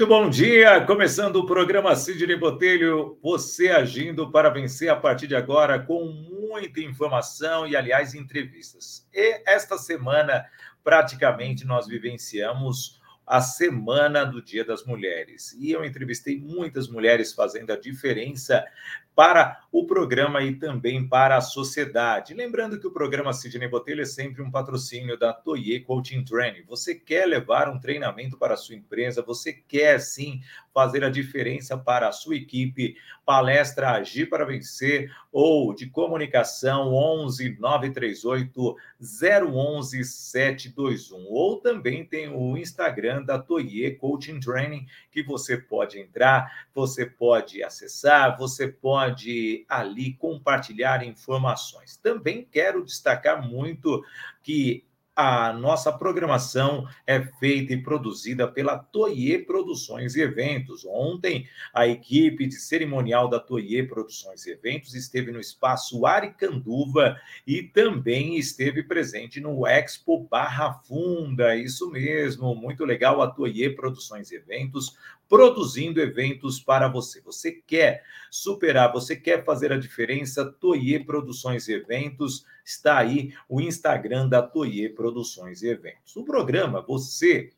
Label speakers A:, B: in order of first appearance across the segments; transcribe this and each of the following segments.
A: Muito bom dia! Começando o programa Sidney Botelho, você agindo para vencer a partir de agora com muita informação e, aliás, entrevistas. E esta semana, praticamente, nós vivenciamos a semana do Dia das Mulheres. E eu entrevistei muitas mulheres fazendo a diferença para o programa e também para a sociedade. Lembrando que o programa Sidney Botelho é sempre um patrocínio da Toye Coaching Training. Você quer levar um treinamento para a sua empresa, você quer sim fazer a diferença para a sua equipe, palestra Agir para Vencer ou de comunicação 11 938 011 721. Ou também tem o Instagram da Toye Coaching Training que você pode entrar, você pode acessar, você pode ali compartilhar informações. Também quero destacar muito que a nossa programação é feita e produzida pela Toye Produções e Eventos. Ontem, a equipe de cerimonial da Toye Produções e Eventos esteve no espaço Aricanduva e também esteve presente no Expo Barra Funda. Isso mesmo, muito legal. A Toye Produções e Eventos produzindo eventos para você. Você quer superar, você quer fazer a diferença? Toye Produções e Eventos está aí o Instagram da Toye Produções e Eventos. O programa Você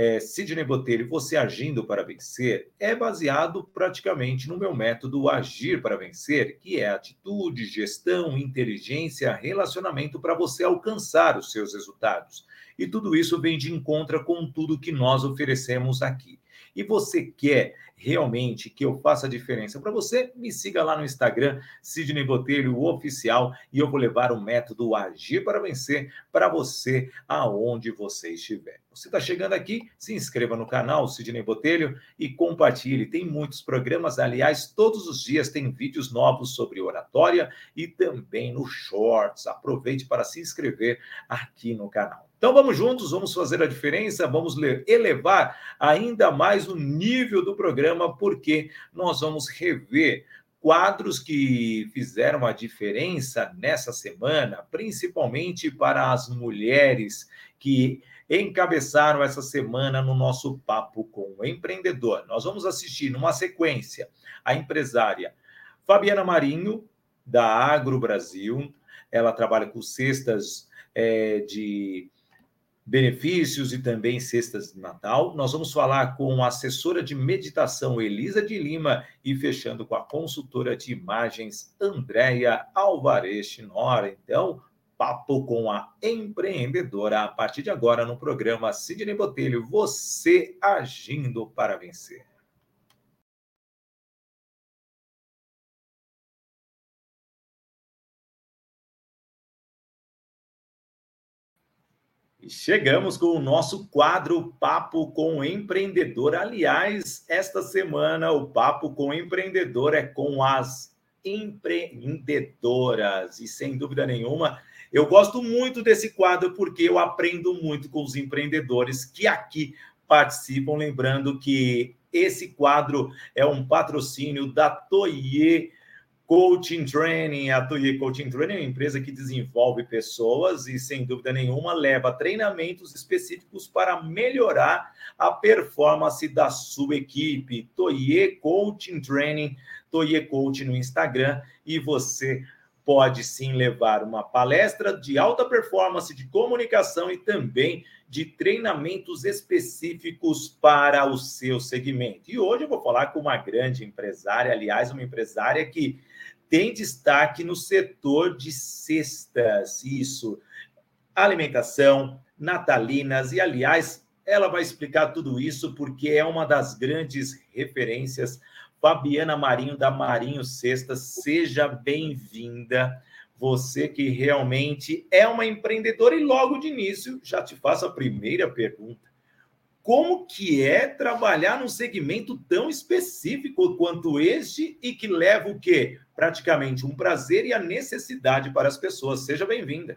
A: é, Sidney Botelho, você agindo para vencer, é baseado praticamente no meu método Agir para Vencer, que é atitude, gestão, inteligência, relacionamento para você alcançar os seus resultados. E tudo isso vem de encontro com tudo que nós oferecemos aqui e você quer realmente que eu faça a diferença para você, me siga lá no Instagram, Sidney Botelho Oficial, e eu vou levar o método Agir para Vencer para você aonde você estiver. Você está chegando aqui, se inscreva no canal Sidney Botelho e compartilhe. Tem muitos programas, aliás, todos os dias tem vídeos novos sobre oratória e também no Shorts. Aproveite para se inscrever aqui no canal. Então vamos juntos, vamos fazer a diferença, vamos elevar ainda mais o nível do programa, porque nós vamos rever quadros que fizeram a diferença nessa semana, principalmente para as mulheres que encabeçaram essa semana no nosso papo com o empreendedor. Nós vamos assistir numa sequência a empresária Fabiana Marinho da Agro Brasil. Ela trabalha com cestas é, de benefícios e também cestas de Natal. Nós vamos falar com a assessora de meditação Elisa de Lima e fechando com a consultora de imagens Andréia Alvarez Chinora. Então, papo com a empreendedora a partir de agora no programa Sidney Botelho, você agindo para vencer. Chegamos com o nosso quadro Papo com Empreendedor. Aliás, esta semana o Papo com Empreendedor é com as empreendedoras. E sem dúvida nenhuma, eu gosto muito desse quadro porque eu aprendo muito com os empreendedores que aqui participam. Lembrando que esse quadro é um patrocínio da Toye Coaching Training, a Tuye Coaching Training é uma empresa que desenvolve pessoas e, sem dúvida nenhuma, leva treinamentos específicos para melhorar a performance da sua equipe. Toye Coaching Training, Toye Coaching no Instagram e você pode sim levar uma palestra de alta performance de comunicação e também de treinamentos específicos para o seu segmento. E hoje eu vou falar com uma grande empresária, aliás, uma empresária que tem destaque no setor de cestas, isso, alimentação, natalinas, e aliás, ela vai explicar tudo isso porque é uma das grandes referências. Fabiana Marinho, da Marinho Cestas, seja bem-vinda. Você que realmente é uma empreendedora, e logo de início já te faço a primeira pergunta como que é trabalhar num segmento tão específico quanto este e que leva o quê? Praticamente um prazer e a necessidade para as pessoas. Seja bem-vinda.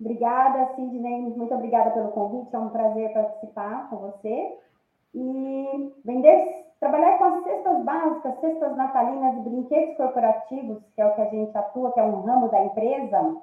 B: Obrigada, Sidney. Muito obrigada pelo convite. É um prazer participar com você. E vender, trabalhar com as cestas básicas, cestas natalinas e brinquedos corporativos, que é o que a gente atua, que é um ramo da empresa,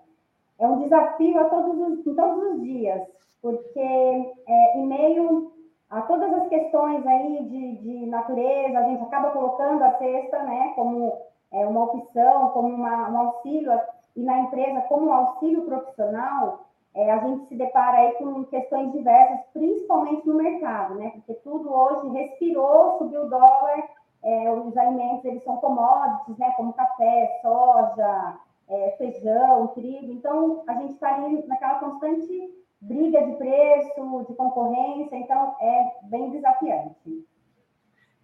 B: é um desafio a todos os, todos os dias porque é, meio a todas as questões aí de, de natureza, a gente acaba colocando a cesta, né, como é, uma opção, como uma, um auxílio, e na empresa como um auxílio profissional, é, a gente se depara aí com questões diversas, principalmente no mercado, né, porque tudo hoje respirou, subiu o dólar, é, os alimentos, eles são commodities, né, como café, soja, é, feijão, trigo, então a gente está ali naquela constante briga de preço, de concorrência, então é bem desafiante.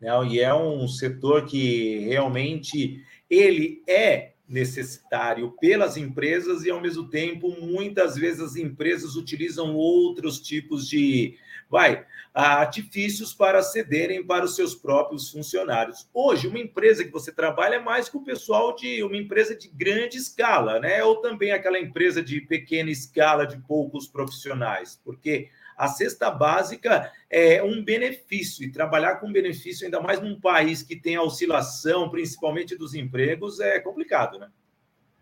A: Não, e é um setor que realmente ele é necessitário pelas empresas e ao mesmo tempo muitas vezes as empresas utilizam outros tipos de vai artifícios para cederem para os seus próprios funcionários. Hoje, uma empresa que você trabalha é mais que o pessoal de uma empresa de grande escala, né? Ou também aquela empresa de pequena escala de poucos profissionais, porque a cesta básica é um benefício, e trabalhar com benefício, ainda mais num país que tem a oscilação, principalmente dos empregos, é complicado, né?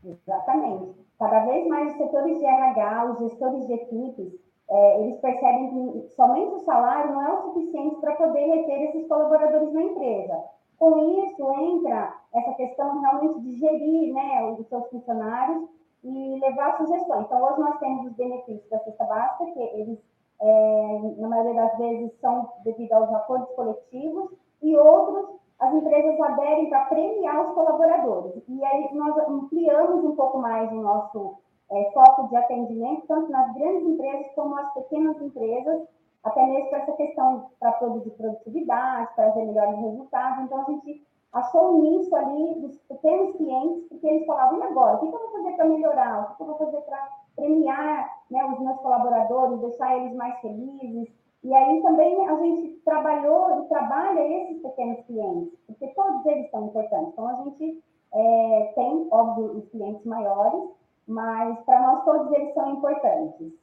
B: Exatamente. Cada vez mais os setores de RH, os gestores de equipes, é, eles percebem que somente o salário não é o suficiente para poder reter esses colaboradores na empresa. Com isso, entra essa questão realmente de gerir né, os seus funcionários e levar sugestões. Então, hoje nós temos os benefícios da cesta básica, que eles, é, na maioria das vezes, são devido aos acordos coletivos, e outros as empresas aderem para premiar os colaboradores. E aí nós ampliamos um pouco mais o nosso é, foco de atendimento, tanto nas grandes empresas como nas pequenas empresas, até mesmo para essa questão para produzir produtividade, trazer melhores resultados. Então, a gente achou um nicho ali dos pequenos clientes, porque eles falavam, e agora? O que eu vou fazer para melhorar? O que eu vou fazer para premiar né, os meus colaboradores, deixar eles mais felizes? E aí também a gente trabalhou e trabalha esses pequenos clientes, porque todos eles são importantes. Então, a gente é, tem, óbvio, os clientes maiores, mas para nós todos eles são importantes.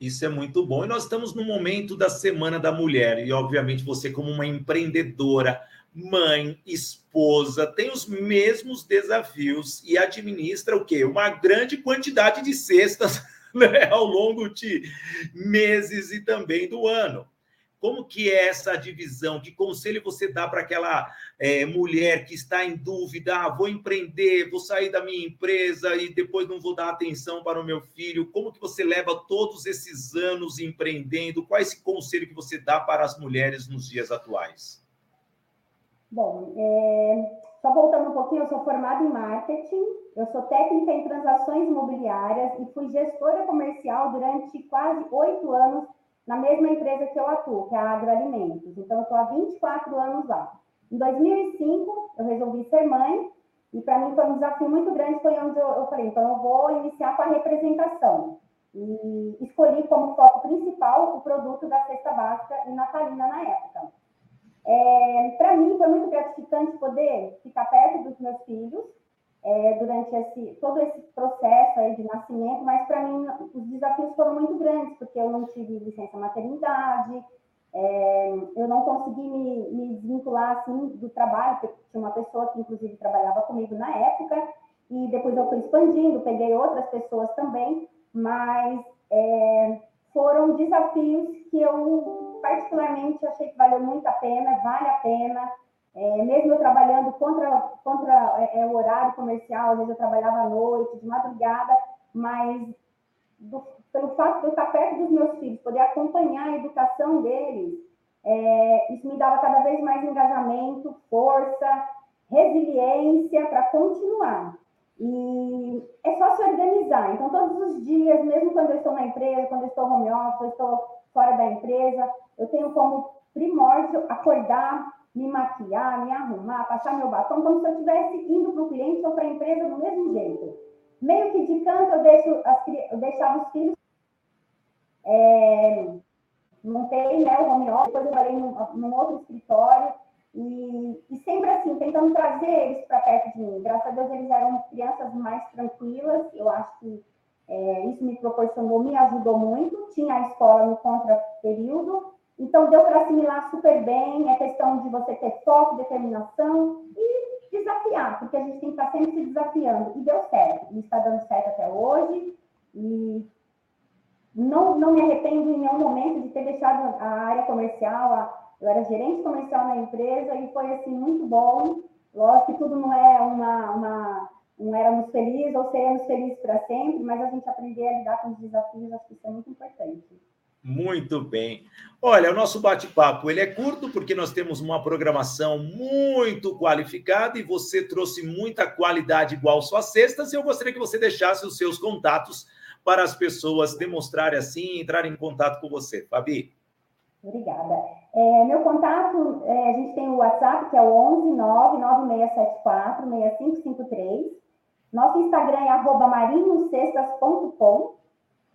A: Isso é muito bom. E nós estamos no momento da Semana da Mulher, e obviamente você, como uma empreendedora, mãe, esposa, tem os mesmos desafios e administra o quê? Uma grande quantidade de cestas né, ao longo de meses e também do ano. Como que é essa divisão? Que conselho você dá para aquela é, mulher que está em dúvida? Ah, vou empreender, vou sair da minha empresa e depois não vou dar atenção para o meu filho. Como que você leva todos esses anos empreendendo? Qual é esse conselho que você dá para as mulheres nos dias atuais?
B: Bom, é, só voltando um pouquinho, eu sou formada em marketing, eu sou técnica em transações imobiliárias e fui gestora comercial durante quase oito anos na mesma empresa que eu atuo, que é a Agroalimentos. Então, eu estou há 24 anos lá. Em 2005, eu resolvi ser mãe, e para mim foi um desafio muito grande, foi onde eu, eu falei, então eu vou iniciar com a representação. E escolhi como foco principal o produto da cesta básica e natalina na época. É, para mim foi muito gratificante poder ficar perto dos meus filhos, é, durante esse, todo esse processo aí de nascimento, mas para mim os desafios foram muito grandes, porque eu não tive licença maternidade, é, eu não consegui me, me desvincular assim do trabalho, porque tinha uma pessoa que inclusive trabalhava comigo na época, e depois eu fui expandindo, peguei outras pessoas também, mas é, foram desafios que eu particularmente achei que valeu muito a pena, vale a pena, é, mesmo eu trabalhando contra, contra é, é, o horário comercial, às vezes eu trabalhava à noite, de madrugada, mas do, pelo fato de eu estar perto dos meus filhos, poder acompanhar a educação deles, é, isso me dava cada vez mais engajamento, força, resiliência para continuar. E é só se organizar. Então, todos os dias, mesmo quando eu estou na empresa, quando eu estou home office, eu estou fora da empresa, eu tenho como primórdio acordar, me maquiar, me arrumar, passar meu batom, como se eu estivesse indo para o cliente ou para a empresa do mesmo jeito. Meio que de canto eu, deixo as, eu deixava os filhos. É, montei né, o home office, depois eu falei num, num outro escritório. E, e, sempre assim, tentando trazer eles para perto de mim. Graças a Deus, eles eram crianças mais tranquilas. Eu acho que é, isso me proporcionou, me ajudou muito. Tinha a escola no contra-período, então, deu para assimilar super bem, é questão de você ter foco, determinação e desafiar, porque a gente tem que estar sempre se desafiando. E deu certo, e está dando certo até hoje. E não, não me arrependo em nenhum momento de ter deixado a área comercial, a, eu era gerente comercial na empresa e foi assim muito bom. Lógico que tudo não é uma, uma não éramos felizes ou seremos felizes para sempre, mas a gente aprender a lidar com os desafios, acho que isso é muito importante.
A: Muito bem. Olha, o nosso bate-papo ele é curto porque nós temos uma programação muito qualificada e você trouxe muita qualidade igual suas cestas. E eu gostaria que você deixasse os seus contatos para as pessoas demonstrarem assim, entrarem em contato com você, Fabi.
B: Obrigada. É, meu contato, é, a gente tem o WhatsApp, que é o 11 99674 6553. Nosso Instagram é marinhocestas.com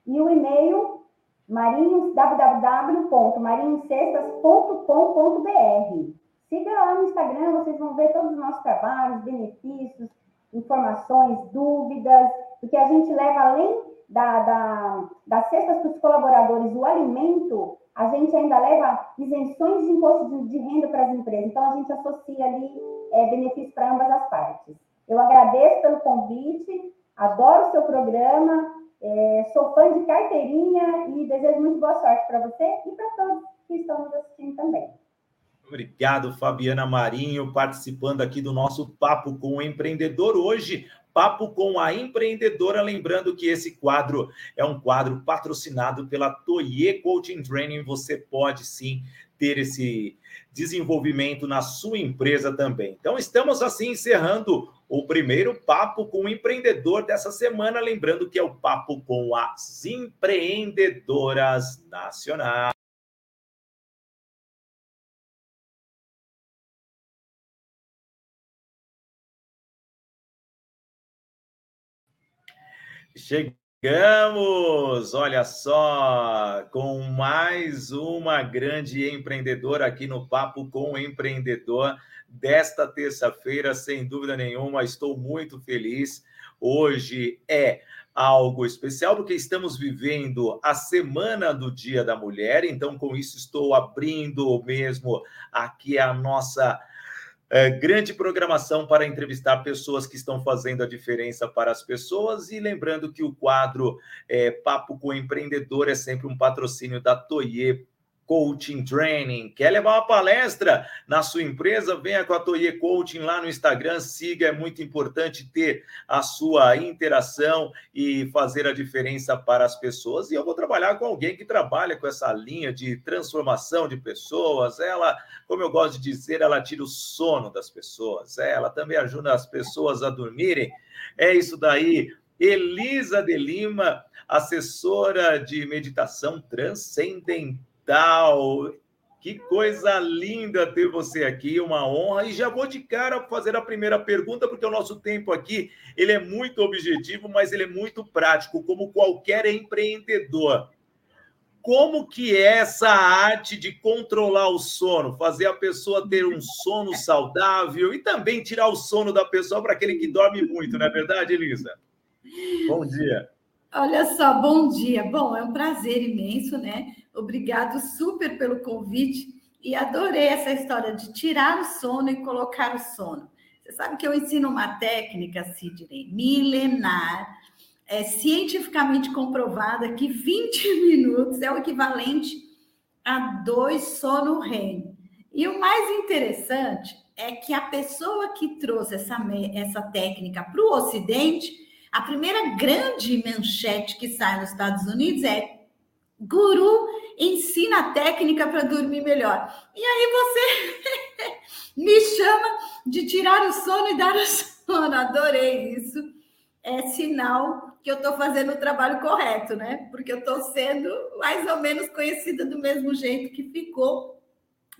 B: e o e-mail marinhos, www.marinhocestas.com.br. Siga lá no Instagram, vocês vão ver todos os nossos trabalhos, benefícios, informações, dúvidas, porque a gente leva além da, da, das cestas para os colaboradores o alimento, a gente ainda leva isenções de imposto de, de renda para as empresas. Então, a gente associa ali é, benefícios para ambas as partes. Eu agradeço pelo convite, adoro o seu programa, é, sou fã de carteirinha e desejo muito boa sorte para você e para todos que estão nos assistindo também.
A: Obrigado, Fabiana Marinho, participando aqui do nosso Papo com o Empreendedor. Hoje, Papo com a Empreendedora. Lembrando que esse quadro é um quadro patrocinado pela Toye Coaching Training. Você pode sim ter esse desenvolvimento na sua empresa também. Então, estamos assim encerrando o primeiro papo com o empreendedor dessa semana, lembrando que é o papo com as empreendedoras nacionais. Chegamos, olha só, com mais uma grande empreendedora aqui no Papo com o Empreendedor desta terça-feira, sem dúvida nenhuma, estou muito feliz. Hoje é algo especial porque estamos vivendo a semana do Dia da Mulher, então com isso estou abrindo mesmo aqui a nossa é, grande programação para entrevistar pessoas que estão fazendo a diferença para as pessoas. E lembrando que o quadro é, Papo com Empreendedor é sempre um patrocínio da Toye Coaching Training. Quer levar uma palestra na sua empresa? Venha com a Toye Coaching lá no Instagram, siga, é muito importante ter a sua interação e fazer a diferença para as pessoas. E eu vou trabalhar com alguém que trabalha com essa linha de transformação de pessoas. Ela, como eu gosto de dizer, ela tira o sono das pessoas. Ela também ajuda as pessoas a dormirem. É isso daí. Elisa de Lima, assessora de meditação transcendental tal. Que coisa linda ter você aqui, uma honra. E já vou de cara fazer a primeira pergunta, porque o nosso tempo aqui ele é muito objetivo, mas ele é muito prático, como qualquer empreendedor. Como que é essa arte de controlar o sono, fazer a pessoa ter um sono saudável e também tirar o sono da pessoa para aquele que dorme muito, não é verdade, Elisa? Bom dia.
C: Olha só, bom dia. Bom, é um prazer imenso, né? Obrigado super pelo convite e adorei essa história de tirar o sono e colocar o sono. Você sabe que eu ensino uma técnica, Sidney, milenar, é cientificamente comprovada que 20 minutos é o equivalente a dois sono REM. E o mais interessante é que a pessoa que trouxe essa, essa técnica para o Ocidente, a primeira grande manchete que sai nos Estados Unidos é Guru ensina técnica para dormir melhor. E aí você me chama de tirar o sono e dar o sono. Adorei isso. É sinal que eu estou fazendo o trabalho correto, né? Porque eu estou sendo mais ou menos conhecida do mesmo jeito que ficou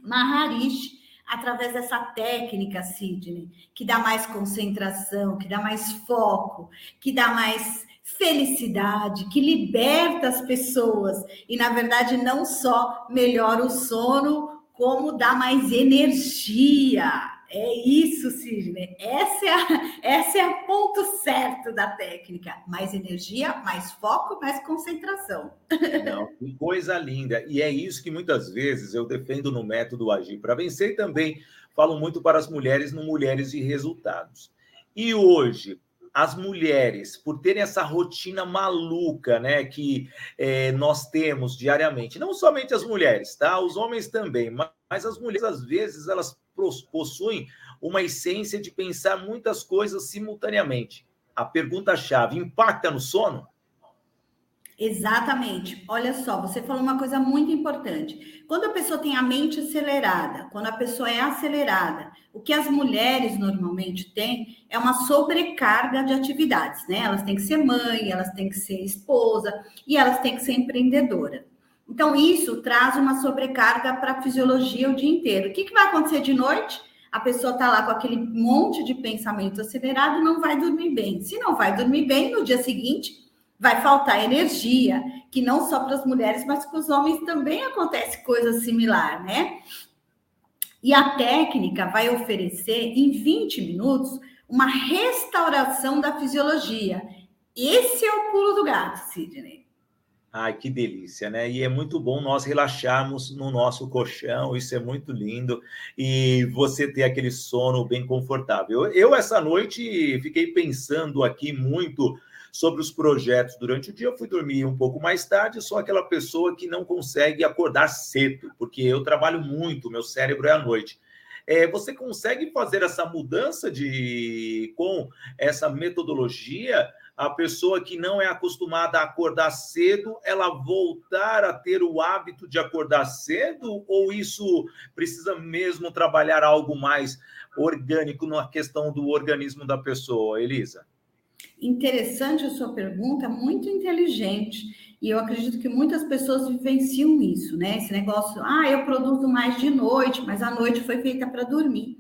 C: Maharishi através dessa técnica, Sidney, que dá mais concentração, que dá mais foco, que dá mais felicidade, que liberta as pessoas e, na verdade, não só melhora o sono, como dá mais energia. É isso, Sidney. Essa é, a, essa é o ponto certo da técnica. Mais energia, mais foco, mais concentração.
A: Não, que coisa linda. E é isso que muitas vezes eu defendo no método Agir para Vencer também falo muito para as mulheres no Mulheres e Resultados. E hoje, as mulheres, por terem essa rotina maluca, né, que é, nós temos diariamente, não somente as mulheres, tá? Os homens também, mas, mas as mulheres às vezes elas possuem uma essência de pensar muitas coisas simultaneamente. A pergunta-chave impacta no sono?
C: Exatamente. Olha só, você falou uma coisa muito importante. Quando a pessoa tem a mente acelerada, quando a pessoa é acelerada, o que as mulheres normalmente têm é uma sobrecarga de atividades, né? Elas têm que ser mãe, elas têm que ser esposa e elas têm que ser empreendedora. Então, isso traz uma sobrecarga para a fisiologia o dia inteiro. O que, que vai acontecer de noite? A pessoa está lá com aquele monte de pensamento acelerado, não vai dormir bem. Se não vai dormir bem, no dia seguinte vai faltar energia, que não só para as mulheres, mas para os homens também acontece coisa similar, né? E a técnica vai oferecer em 20 minutos uma restauração da fisiologia. Esse é o pulo do gato, Sidney.
A: Ai, que delícia, né? E é muito bom nós relaxarmos no nosso colchão, isso é muito lindo. E você ter aquele sono bem confortável. Eu, essa noite, fiquei pensando aqui muito sobre os projetos durante o dia. Eu fui dormir um pouco mais tarde, sou aquela pessoa que não consegue acordar cedo, porque eu trabalho muito, meu cérebro é à noite. É, você consegue fazer essa mudança de com essa metodologia? A pessoa que não é acostumada a acordar cedo, ela voltar a ter o hábito de acordar cedo? Ou isso precisa mesmo trabalhar algo mais orgânico na questão do organismo da pessoa, Elisa?
C: Interessante a sua pergunta, muito inteligente. E eu acredito que muitas pessoas vivenciam isso, né? Esse negócio, ah, eu produzo mais de noite, mas a noite foi feita para dormir.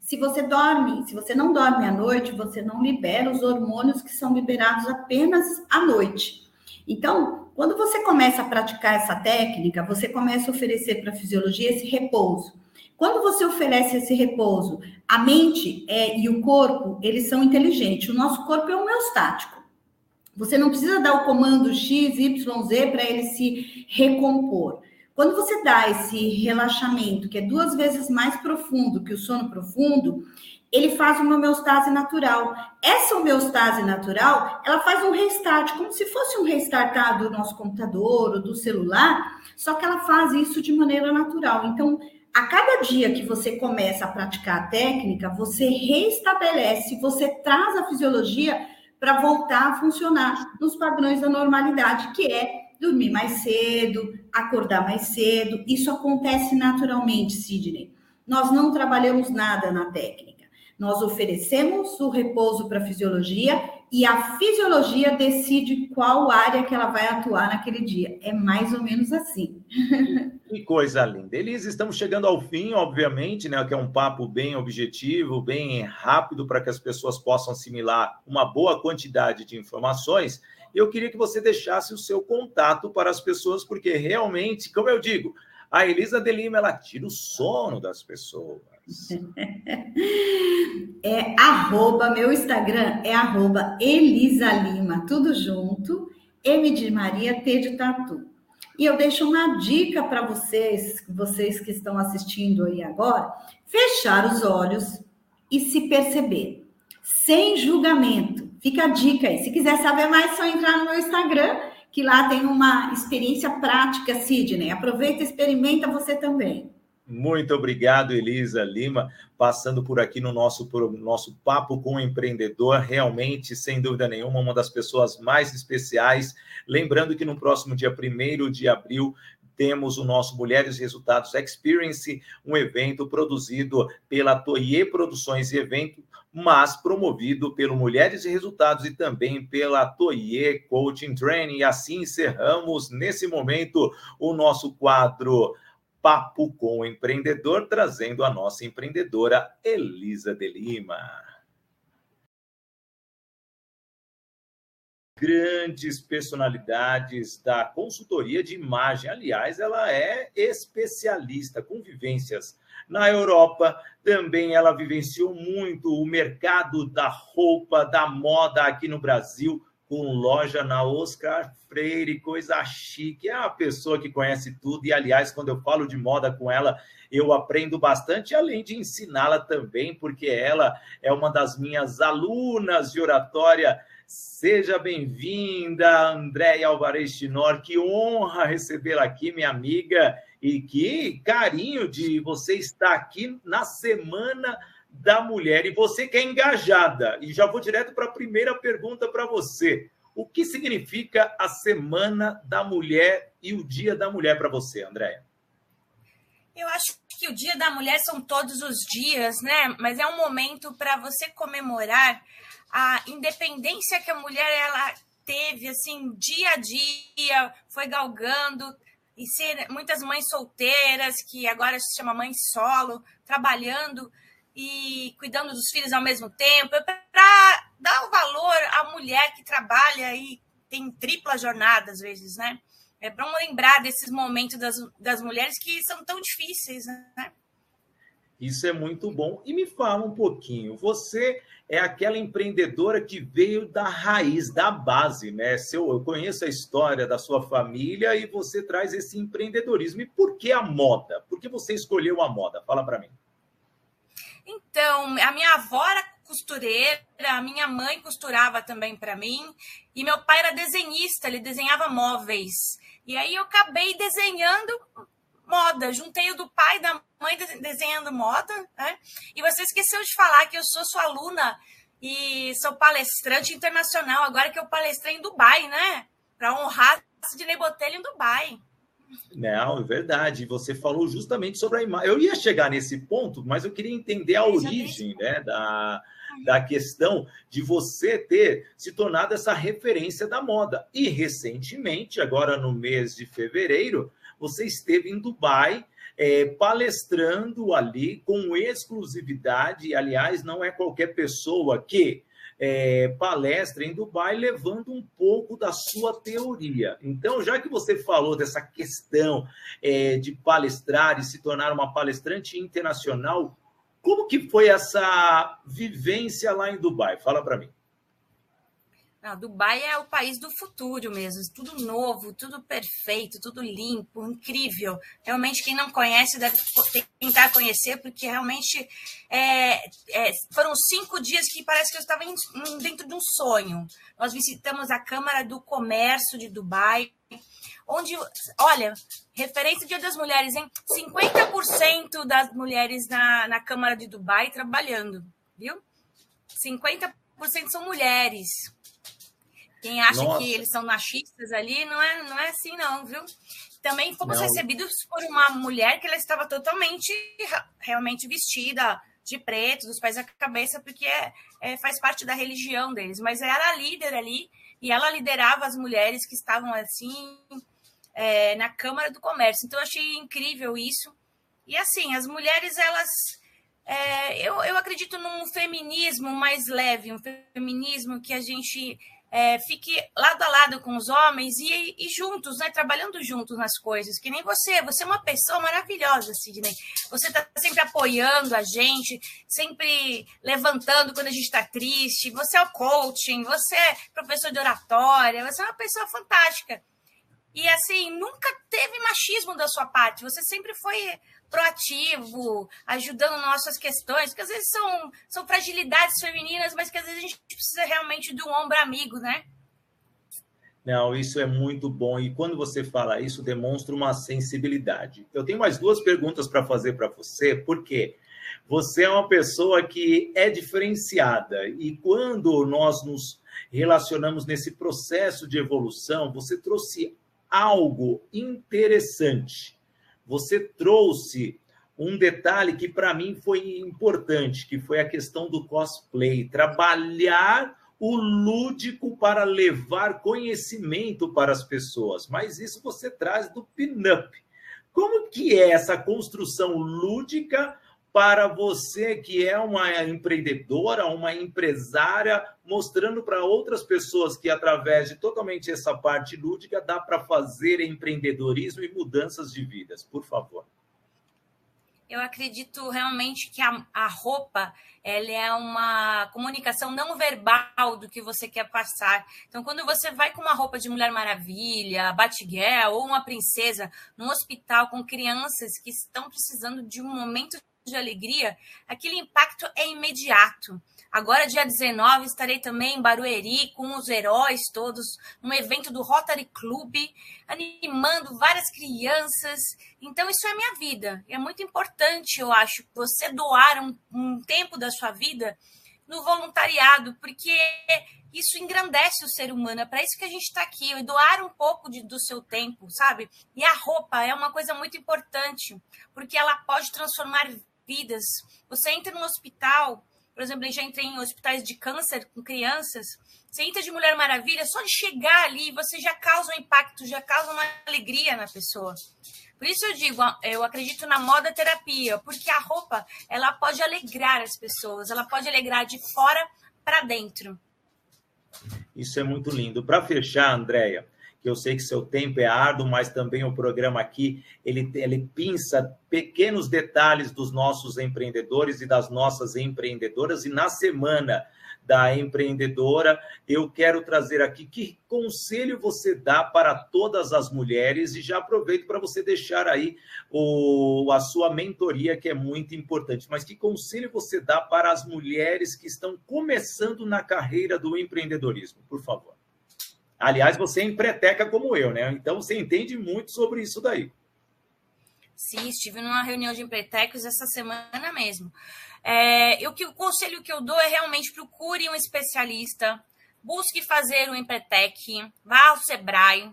C: Se você dorme, se você não dorme à noite, você não libera os hormônios que são liberados apenas à noite. Então, quando você começa a praticar essa técnica, você começa a oferecer para a fisiologia esse repouso. Quando você oferece esse repouso, a mente é, e o corpo, eles são inteligentes. O nosso corpo é homeostático. Você não precisa dar o comando X, Y, Z para ele se recompor. Quando você dá esse relaxamento, que é duas vezes mais profundo que o sono profundo, ele faz uma homeostase natural. Essa homeostase natural, ela faz um restart, como se fosse um restartar do nosso computador ou do celular, só que ela faz isso de maneira natural. Então, a cada dia que você começa a praticar a técnica, você restabelece, você traz a fisiologia para voltar a funcionar nos padrões da normalidade, que é dormir mais cedo, acordar mais cedo. Isso acontece naturalmente, Sidney. Nós não trabalhamos nada na técnica. Nós oferecemos o repouso para a fisiologia e a fisiologia decide qual área que ela vai atuar naquele dia. É mais ou menos assim.
A: Que coisa linda. Elisa, estamos chegando ao fim, obviamente, né? Que é um papo bem objetivo, bem rápido para que as pessoas possam assimilar uma boa quantidade de informações. Eu queria que você deixasse o seu contato para as pessoas, porque realmente, como eu digo, a Elisa de Lima ela tira o sono das pessoas.
C: É arroba, meu Instagram é arroba Elisa Lima, tudo junto, M de Maria, T de Tatu. E eu deixo uma dica para vocês, vocês que estão assistindo aí agora, fechar os olhos e se perceber, sem julgamento. Fica a dica aí. Se quiser saber mais, é só entrar no meu Instagram, que lá tem uma experiência prática, Sidney. Aproveita e experimenta você também.
A: Muito obrigado, Elisa Lima, passando por aqui no nosso, nosso papo com o empreendedor. Realmente, sem dúvida nenhuma, uma das pessoas mais especiais. Lembrando que no próximo dia 1 de abril temos o nosso Mulheres Resultados Experience, um evento produzido pela Toye Produções e Evento, mas promovido pelo Mulheres e Resultados e também pela Toye Coaching Training. E assim encerramos nesse momento o nosso quadro Papo com o Empreendedor, trazendo a nossa empreendedora Elisa de Lima. Grandes personalidades da consultoria de imagem. Aliás, ela é especialista com vivências na Europa. Também ela vivenciou muito o mercado da roupa, da moda aqui no Brasil com loja na Oscar Freire, coisa chique. É uma pessoa que conhece tudo. E, aliás, quando eu falo de moda com ela, eu aprendo bastante, além de ensiná-la também, porque ela é uma das minhas alunas de oratória. Seja bem-vinda, Andréia Alvarez Tinor. Que honra recebê-la aqui, minha amiga. E que carinho de você estar aqui na Semana da mulher. E você que é engajada, e já vou direto para a primeira pergunta para você. O que significa a Semana da Mulher e o Dia da Mulher para você, Andréia?
D: Eu acho que o Dia da Mulher são todos os dias, né? Mas é um momento para você comemorar a independência que a mulher ela teve, assim, dia a dia, foi galgando e ser muitas mães solteiras que agora se chama mãe solo, trabalhando e cuidando dos filhos ao mesmo tempo, é para dar o valor à mulher que trabalha e tem tripla jornada às vezes, né? É para lembrar desses momentos das, das mulheres que são tão difíceis, né?
A: Isso é muito bom. E me fala um pouquinho, você é aquela empreendedora que veio da raiz, da base, né? Seu, eu conheço a história da sua família e você traz esse empreendedorismo. E por que a moda? Por que você escolheu a moda? Fala para mim.
D: Então, a minha avó era costureira, a minha mãe costurava também para mim, e meu pai era desenhista, ele desenhava móveis. E aí eu acabei desenhando moda, juntei o do pai e da mãe desenhando moda, né? E você esqueceu de falar que eu sou sua aluna e sou palestrante internacional, agora que eu palestrei em Dubai, né? Para honrar Sidney Botelho em Dubai.
A: Não, é verdade. Você falou justamente sobre a imagem. Eu ia chegar nesse ponto, mas eu queria entender a origem né, da, da questão de você ter se tornado essa referência da moda. E recentemente, agora no mês de fevereiro, você esteve em Dubai. É, palestrando ali com exclusividade, aliás, não é qualquer pessoa que é, palestra em Dubai levando um pouco da sua teoria. Então, já que você falou dessa questão é, de palestrar e se tornar uma palestrante internacional, como que foi essa vivência lá em Dubai? Fala para mim.
D: Não, Dubai é o país do futuro mesmo, tudo novo, tudo perfeito, tudo limpo, incrível. Realmente, quem não conhece deve tentar conhecer, porque realmente é, é, foram cinco dias que parece que eu estava dentro de um sonho. Nós visitamos a Câmara do Comércio de Dubai, onde, olha, referência Dia das Mulheres, hein? 50% das mulheres na, na Câmara de Dubai trabalhando, viu? 50% são mulheres. Quem acha Nossa. que eles são machistas ali, não é, não é assim, não, viu? Também fomos não. recebidos por uma mulher que ela estava totalmente, realmente vestida de preto, dos pés à cabeça, porque é, é, faz parte da religião deles. Mas era a líder ali, e ela liderava as mulheres que estavam assim é, na Câmara do Comércio. Então, eu achei incrível isso. E assim, as mulheres, elas. É, eu, eu acredito num feminismo mais leve, um feminismo que a gente é, fique lado a lado com os homens e, e, juntos, né? Trabalhando juntos nas coisas, que nem você. Você é uma pessoa maravilhosa, Sidney. Você está sempre apoiando a gente, sempre levantando quando a gente está triste. Você é o coaching, você é professor de oratória, você é uma pessoa fantástica. E assim, nunca teve machismo da sua parte. Você sempre foi proativo, ajudando nossas questões, que às vezes são, são fragilidades femininas, mas que às vezes a gente precisa realmente de um ombro amigo, né?
A: Não, isso é muito bom. E quando você fala isso, demonstra uma sensibilidade. Eu tenho mais duas perguntas para fazer para você, porque você é uma pessoa que é diferenciada. E quando nós nos relacionamos nesse processo de evolução, você trouxe algo interessante você trouxe um detalhe que para mim foi importante, que foi a questão do cosplay, trabalhar o lúdico para levar conhecimento para as pessoas. Mas isso você traz do pin-up. Como que é essa construção lúdica para você que é uma empreendedora, uma empresária, mostrando para outras pessoas que através de totalmente essa parte lúdica dá para fazer empreendedorismo e mudanças de vidas, por favor.
D: Eu acredito realmente que a, a roupa ela é uma comunicação não verbal do que você quer passar. Então, quando você vai com uma roupa de Mulher Maravilha, Batgirl ou uma princesa num hospital com crianças que estão precisando de um momento de alegria, aquele impacto é imediato. Agora, dia 19, estarei também em Barueri com os heróis todos, um evento do Rotary Club, animando várias crianças. Então, isso é minha vida. É muito importante, eu acho, você doar um, um tempo da sua vida no voluntariado, porque isso engrandece o ser humano. É para isso que a gente está aqui, doar um pouco de, do seu tempo, sabe? E a roupa é uma coisa muito importante, porque ela pode transformar vidas. Você entra no hospital por exemplo, eu já entrei em hospitais de câncer com crianças. Você entra de Mulher Maravilha, só de chegar ali, você já causa um impacto, já causa uma alegria na pessoa. Por isso eu digo, eu acredito na moda terapia, porque a roupa, ela pode alegrar as pessoas, ela pode alegrar de fora para dentro.
A: Isso é muito lindo. Para fechar, Andréia, que eu sei que seu tempo é árduo, mas também o programa aqui, ele, ele pinça pequenos detalhes dos nossos empreendedores e das nossas empreendedoras, e na semana da empreendedora, eu quero trazer aqui que conselho você dá para todas as mulheres e já aproveito para você deixar aí o, a sua mentoria, que é muito importante. Mas que conselho você dá para as mulheres que estão começando na carreira do empreendedorismo, por favor? Aliás, você é empreteca como eu, né? Então você entende muito sobre isso daí.
D: Sim, estive numa reunião de empretecos essa semana mesmo. É, eu, que, o conselho que eu dou é realmente procure um especialista, busque fazer um empretec, vá ao Sebrae,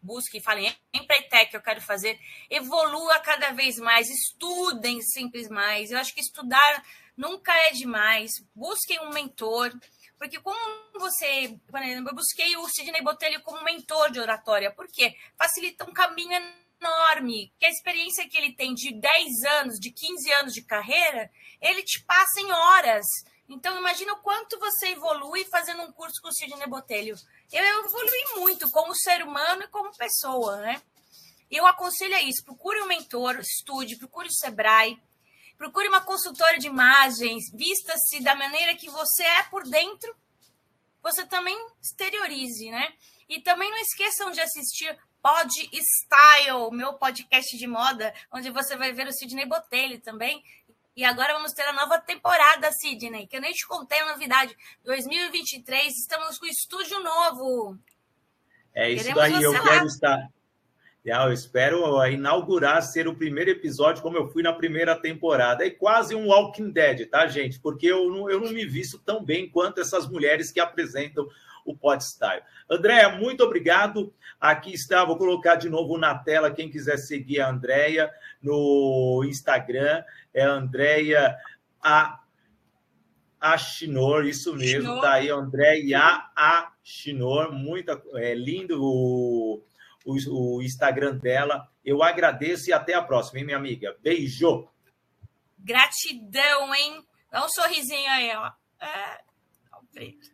D: busque e fale, empretec eu quero fazer, evolua cada vez mais, estudem sempre mais. Eu acho que estudar nunca é demais. Busquem um mentor, porque como você, por exemplo, eu busquei o Sidney Botelho como mentor de oratória, porque facilita um caminho enorme, que a experiência que ele tem de 10 anos, de 15 anos de carreira, ele te passa em horas. Então, imagina o quanto você evolui fazendo um curso com o Sidney Botelho. Eu evolui muito como ser humano e como pessoa, né? Eu aconselho a isso, procure um mentor, estude, procure o Sebrae, Procure uma consultora de imagens, vista-se da maneira que você é por dentro, você também exteriorize, né? E também não esqueçam de assistir Pod Style, meu podcast de moda, onde você vai ver o Sidney Botelho também. E agora vamos ter a nova temporada, Sidney, que eu nem te contei a novidade. 2023, estamos com estúdio novo.
A: É isso Queremos daí, eu lá. quero estar. Eu espero inaugurar, ser o primeiro episódio, como eu fui na primeira temporada. É quase um Walking Dead, tá, gente? Porque eu não, eu não me visto tão bem quanto essas mulheres que apresentam o Podstyle. Andréia, muito obrigado. Aqui está, vou colocar de novo na tela. Quem quiser seguir a Andréia no Instagram, é Andréia a Achinor, isso mesmo, Chinor. tá aí, Andréia Achinor, muito é, lindo o o, o Instagram dela. Eu agradeço e até a próxima, hein, minha amiga? Beijo!
D: Gratidão, hein? Dá um sorrisinho aí, ó. É...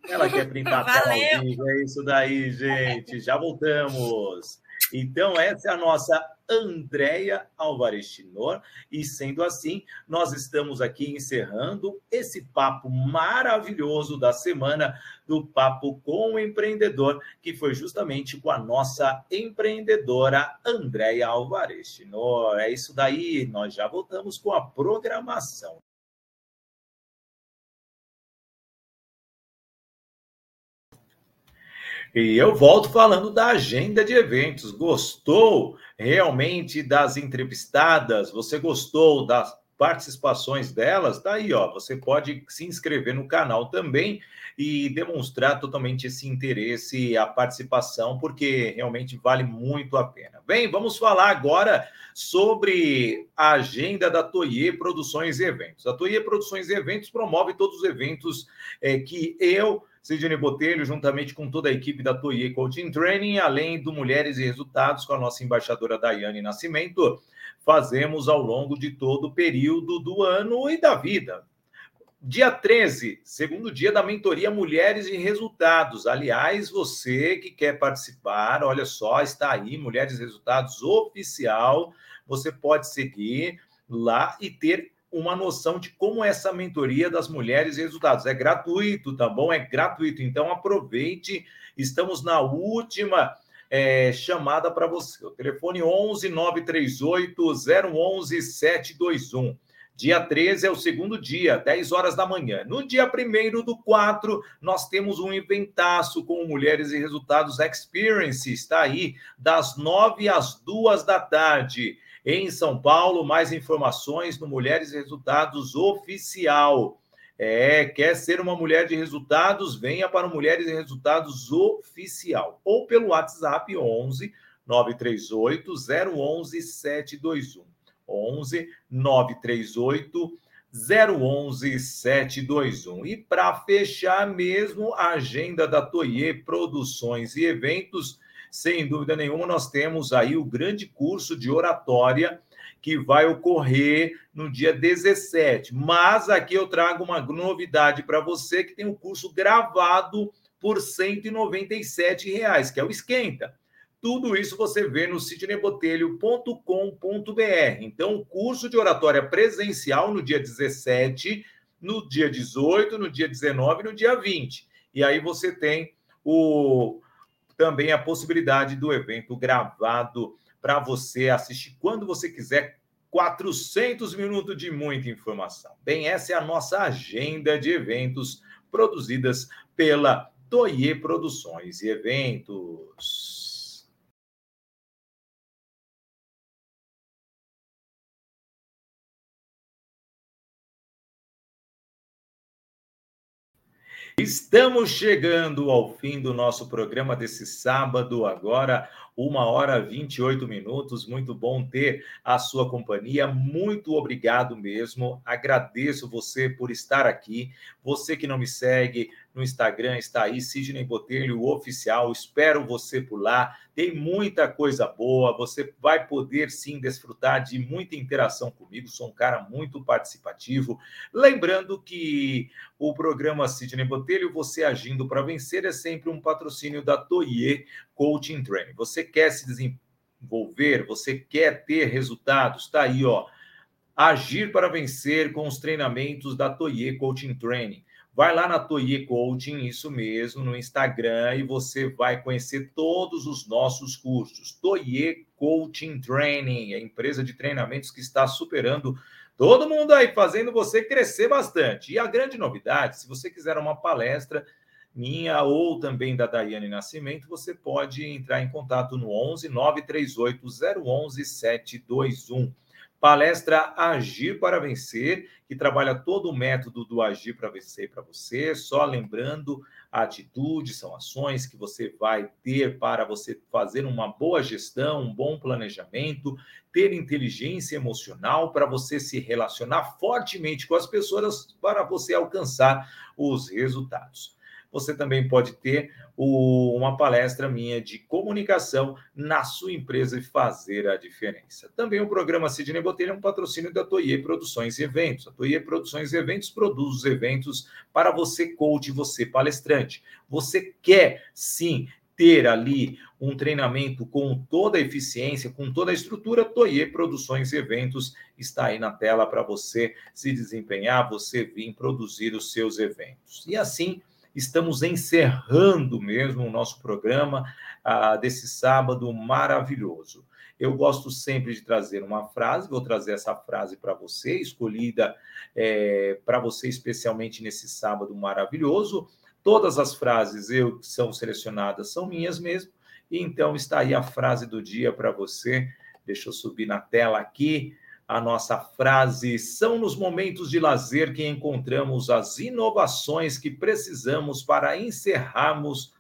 A: Ela quer printar Valeu. é isso daí, gente. Já voltamos. Então, essa é a nossa Andréia Alvarez Chinor, e sendo assim, nós estamos aqui encerrando esse papo maravilhoso da semana do Papo com o Empreendedor, que foi justamente com a nossa empreendedora Andréia Alvarez Chinor. É isso daí, nós já voltamos com a programação. E eu volto falando da agenda de eventos. Gostou realmente das entrevistadas? Você gostou das participações delas? Tá aí, ó. Você pode se inscrever no canal também e demonstrar totalmente esse interesse e a participação, porque realmente vale muito a pena. Bem, vamos falar agora sobre a agenda da Toye Produções e Eventos. A Toye Produções e Eventos promove todos os eventos é, que eu Sidney Botelho, juntamente com toda a equipe da Toye Coaching Training, além do Mulheres e Resultados, com a nossa embaixadora Daiane Nascimento, fazemos ao longo de todo o período do ano e da vida. Dia 13, segundo dia da mentoria Mulheres e Resultados. Aliás, você que quer participar, olha só, está aí, Mulheres e Resultados oficial. Você pode seguir lá e ter uma noção de como é essa mentoria das mulheres e resultados. É gratuito, tá bom? É gratuito. Então aproveite. Estamos na última é, chamada para você. O telefone 11 938 011 721. Dia 13 é o segundo dia, 10 horas da manhã. No dia 1 do 4, nós temos um inventaço com Mulheres e Resultados Experience. Está aí, das 9 às 2 da tarde. Em São Paulo, mais informações no Mulheres Resultados Oficial. É, quer ser uma mulher de resultados? Venha para o Mulheres e Resultados Oficial. Ou pelo WhatsApp 11 938 011 721. 11 938 011 721. E para fechar mesmo a agenda da Toye Produções e Eventos, sem dúvida nenhuma, nós temos aí o grande curso de oratória que vai ocorrer no dia 17. Mas aqui eu trago uma novidade para você que tem um curso gravado por 197 reais, que é o Esquenta. Tudo isso você vê no sidneybotelho.com.br. Então, o curso de oratória presencial no dia 17, no dia 18, no dia 19 e no dia 20. E aí você tem o também a possibilidade do evento gravado para você assistir quando você quiser. 400 minutos de muita informação. Bem, essa é a nossa agenda de eventos produzidas pela Toye Produções e Eventos. Estamos chegando ao fim do nosso programa desse sábado, agora uma hora e 28 minutos. Muito bom ter a sua companhia. Muito obrigado mesmo. Agradeço você por estar aqui. Você que não me segue, no Instagram está aí, Sidney Botelho Oficial. Espero você por lá. Tem muita coisa boa. Você vai poder sim desfrutar de muita interação comigo. Sou um cara muito participativo. Lembrando que o programa Sidney Botelho, Você Agindo para Vencer, é sempre um patrocínio da Toye Coaching Training. Você quer se desenvolver, você quer ter resultados, está aí, ó. Agir para vencer com os treinamentos da Toye Coaching Training. Vai lá na Toye Coaching, isso mesmo, no Instagram, e você vai conhecer todos os nossos cursos. Toye Coaching Training, a empresa de treinamentos que está superando todo mundo aí, fazendo você crescer bastante. E a grande novidade, se você quiser uma palestra minha ou também da Daiane Nascimento, você pode entrar em contato no 11 938 011 721. Palestra Agir para Vencer, que trabalha todo o método do Agir para Vencer para você. Só lembrando, a atitude são ações que você vai ter para você fazer uma boa gestão, um bom planejamento, ter inteligência emocional para você se relacionar fortemente com as pessoas para você alcançar os resultados você também pode ter o, uma palestra minha de comunicação na sua empresa e fazer a diferença. Também o programa Sidney Botelho é um patrocínio da Toye Produções e Eventos. A Toye Produções e Eventos produz os eventos para você, coach, você, palestrante. Você quer, sim, ter ali um treinamento com toda a eficiência, com toda a estrutura, Toye Produções e Eventos está aí na tela para você se desempenhar, você vir produzir os seus eventos. E assim, estamos encerrando mesmo o nosso programa ah, desse sábado maravilhoso. Eu gosto sempre de trazer uma frase, vou trazer essa frase para você, escolhida é, para você especialmente nesse sábado maravilhoso. Todas as frases eu que são selecionadas são minhas mesmo, e então está aí a frase do dia para você. Deixa eu subir na tela aqui a nossa frase: são nos momentos de lazer que encontramos as inovações que precisamos para encerrarmos,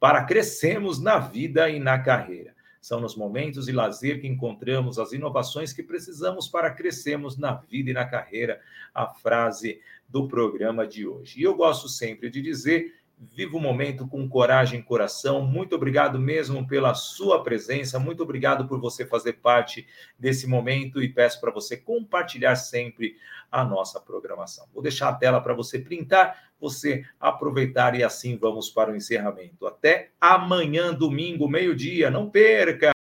A: para crescermos na vida e na carreira. São nos momentos de lazer que encontramos as inovações que precisamos para crescermos na vida e na carreira. A frase do programa de hoje. E eu gosto sempre de dizer Viva o momento com coragem e coração. Muito obrigado mesmo pela sua presença. Muito obrigado por você fazer parte desse momento e peço para você compartilhar sempre a nossa programação. Vou deixar a tela para você printar, você aproveitar e assim vamos para o encerramento. Até amanhã, domingo, meio-dia. Não perca!